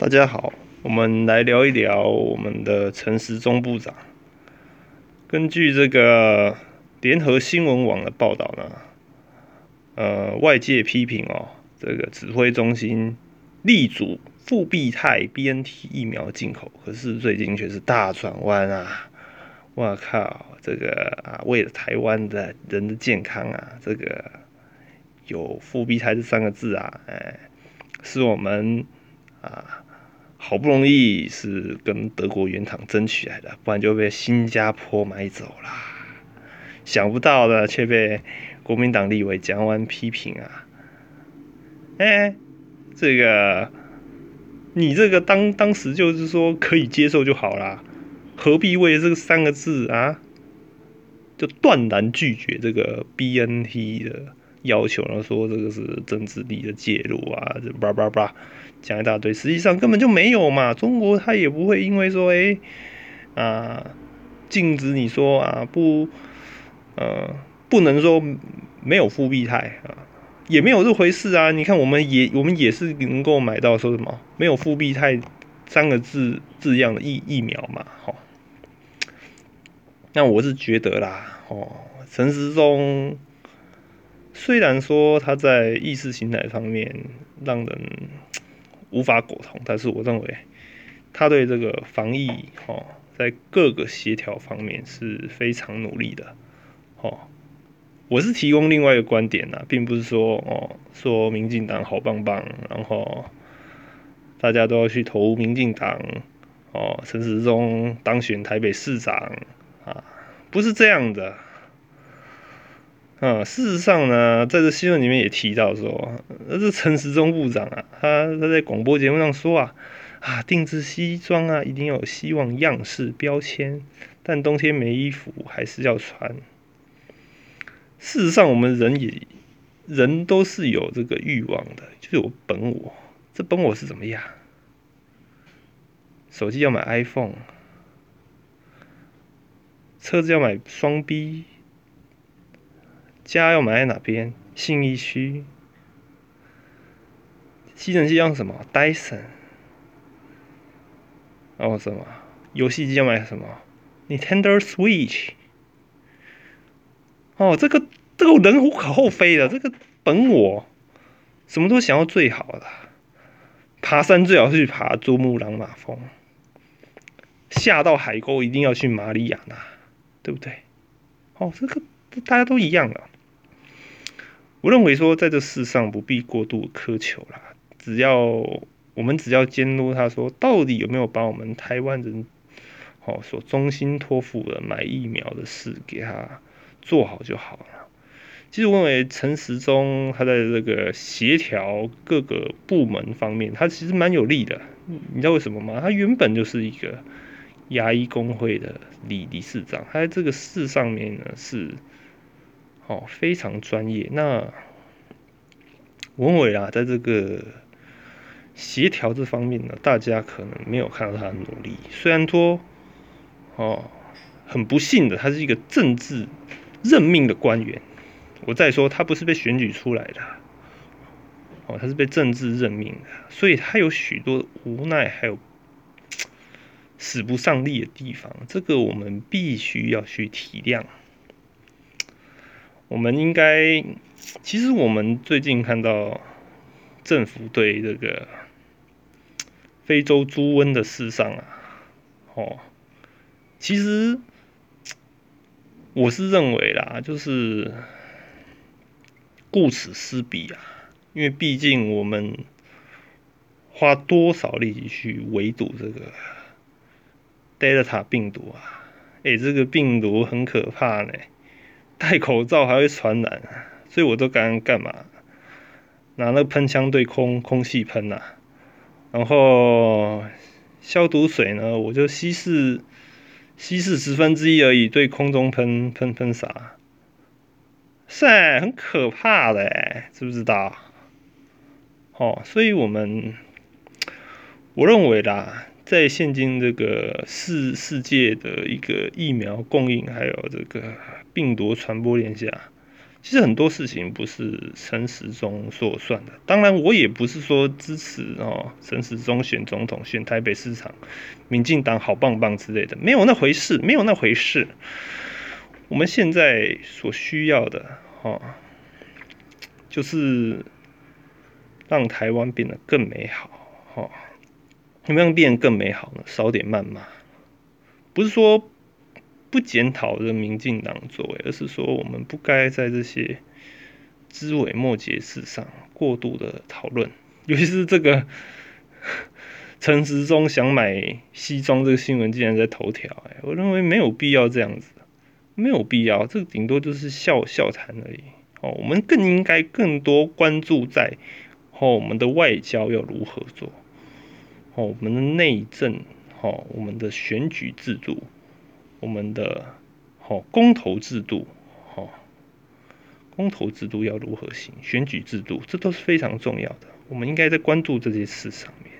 大家好，我们来聊一聊我们的陈时中部长。根据这个联合新闻网的报道呢，呃，外界批评哦，这个指挥中心力主复必泰 BNT 疫苗进口，可是最近却是大转弯啊！我靠，这个啊，为了台湾的人的健康啊，这个有复必泰这三个字啊，哎，是我们啊。好不容易是跟德国原厂争取来的，不然就被新加坡买走了。想不到的却被国民党立委蒋万批评啊！哎，这个你这个当当时就是说可以接受就好啦，何必为这三个字啊，就断然拒绝这个 BNT 的要求呢？说这个是政治力的介入啊，这叭叭叭。讲一大堆，实际上根本就没有嘛。中国他也不会因为说，哎，啊，禁止你说啊，不，呃，不能说没有复必泰啊，也没有这回事啊。你看，我们也我们也是能够买到说什么没有复必泰三个字字样的疫疫苗嘛，哈。那我是觉得啦，哦，陈时中虽然说他在意识形态上面让人。无法苟同，但是我认为他对这个防疫哦，在各个协调方面是非常努力的哦。我是提供另外一个观点呐，并不是说哦说民进党好棒棒，然后大家都要去投民进党哦，陈时中当选台北市长啊，不是这样的。啊，事实上呢，在这新闻里面也提到说，那是陈时中部长啊，他他在广播节目上说啊，啊，定制西装啊，一定要有希望样式标签，但冬天没衣服还是要穿。事实上，我们人也人都是有这个欲望的，就是有本我。这本我是怎么样？手机要买 iPhone，车子要买双 B。家要买在哪边？信义区。吸尘器用什么？Dyson。哦什么？游戏机要买什么？Nintendo Switch。哦，这个这个人无可厚非的，这个本我什么都想要最好的。爬山最好是去爬珠穆朗玛峰，下到海沟一定要去马里亚纳，对不对？哦，这个大家都一样的。我认为说，在这世上不必过度苛求啦，只要我们只要监督他说，到底有没有把我们台湾人，哦所衷心托付的买疫苗的事给他做好就好了。其实我认为陈时中他在这个协调各个部门方面，他其实蛮有力的。你知道为什么吗？他原本就是一个牙医工会的理理事长，他在这个事上面呢是。哦，非常专业。那文伟啊，在这个协调这方面呢，大家可能没有看到他的努力。虽然说，哦，很不幸的，他是一个政治任命的官员。我再说，他不是被选举出来的，哦，他是被政治任命的，所以他有许多无奈，还有使不上力的地方。这个我们必须要去体谅。我们应该，其实我们最近看到政府对这个非洲猪瘟的事上啊，哦，其实我是认为啦，就是顾此失彼啊，因为毕竟我们花多少力气去围堵这个 Delta 病毒啊，哎，这个病毒很可怕呢。戴口罩还会传染，所以我都敢干嘛？拿那喷枪对空空气喷呐，然后消毒水呢，我就稀释稀释十分之一而已，对空中喷喷喷洒，是很可怕的，知不知道？哦，所以我们我认为啦，在现今这个世世界的一个疫苗供应，还有这个。病毒传播链下，其实很多事情不是陈时中说算的。当然，我也不是说支持哦，陈时中选总统、选台北市长，民进党好棒棒之类的，没有那回事，没有那回事。我们现在所需要的，哦，就是让台湾变得更美好，哦，怎么样变得更美好呢？少点谩骂，不是说。不检讨的民进党作为，而是说我们不该在这些枝微末节事上过度的讨论，尤其是这个 陈时中想买西装这个新闻竟然在头条，哎，我认为没有必要这样子，没有必要，这顶多就是笑笑谈而已。哦，我们更应该更多关注在哦，我们的外交要如何做，哦，我们的内政，哦，我们的选举制度。我们的好公投制度，好公投制度要如何行？选举制度，这都是非常重要的。我们应该在关注这些事上面。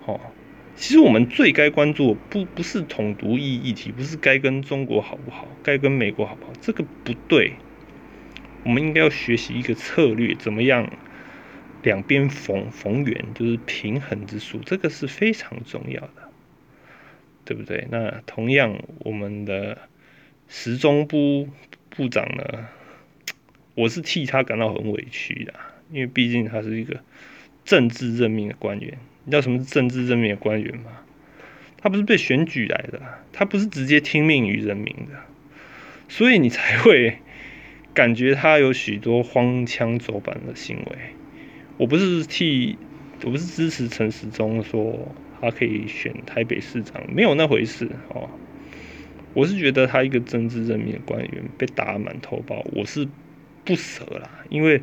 好，其实我们最该关注不不是统独议议题，不是该跟中国好不好，该跟美国好不好，这个不对。我们应该要学习一个策略，怎么样两边逢逢源，就是平衡之术，这个是非常重要的。对不对？那同样，我们的时钟部部长呢，我是替他感到很委屈的，因为毕竟他是一个政治任命的官员。你知道什么是政治任命的官员吗？他不是被选举来的，他不是直接听命于人民的，所以你才会感觉他有许多荒腔走板的行为。我不是替，我不是支持陈时中说。他可以选台北市长，没有那回事哦。我是觉得他一个政治任命的官员被打满头包，我是不舍啦。因为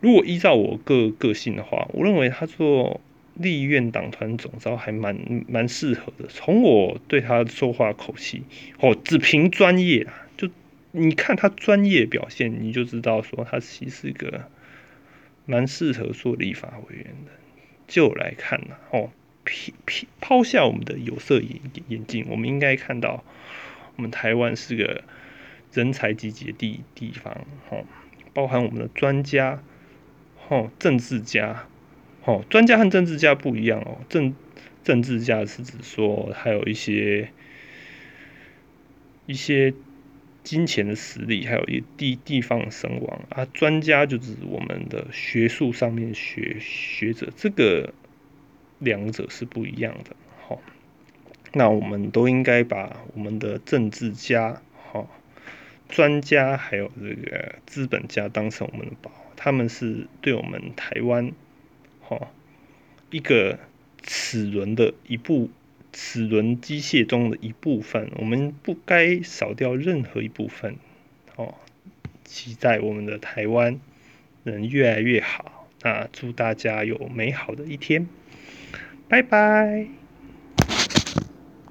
如果依照我个个性的话，我认为他做立院党团总召还蛮蛮适合的。从我对他说话口气，哦，只凭专业啊，就你看他专业表现，你就知道说他其实一个蛮适合做立法委员的。就来看呐，哦。抛抛抛下我们的有色眼眼镜，我们应该看到，我们台湾是个人才济济的地地方，哦，包含我们的专家，哦，政治家，哦，专家和政治家不一样哦，政政治家是指说还有一些一些金钱的实力，还有一地地方的声望啊，专家就指我们的学术上面学学者，这个。两者是不一样的，好，那我们都应该把我们的政治家、好专家，还有这个资本家当成我们的宝，他们是对我们台湾，好一个齿轮的一部齿轮机械中的一部分，我们不该少掉任何一部分，哦，期待我们的台湾能越来越好，那祝大家有美好的一天。拜拜。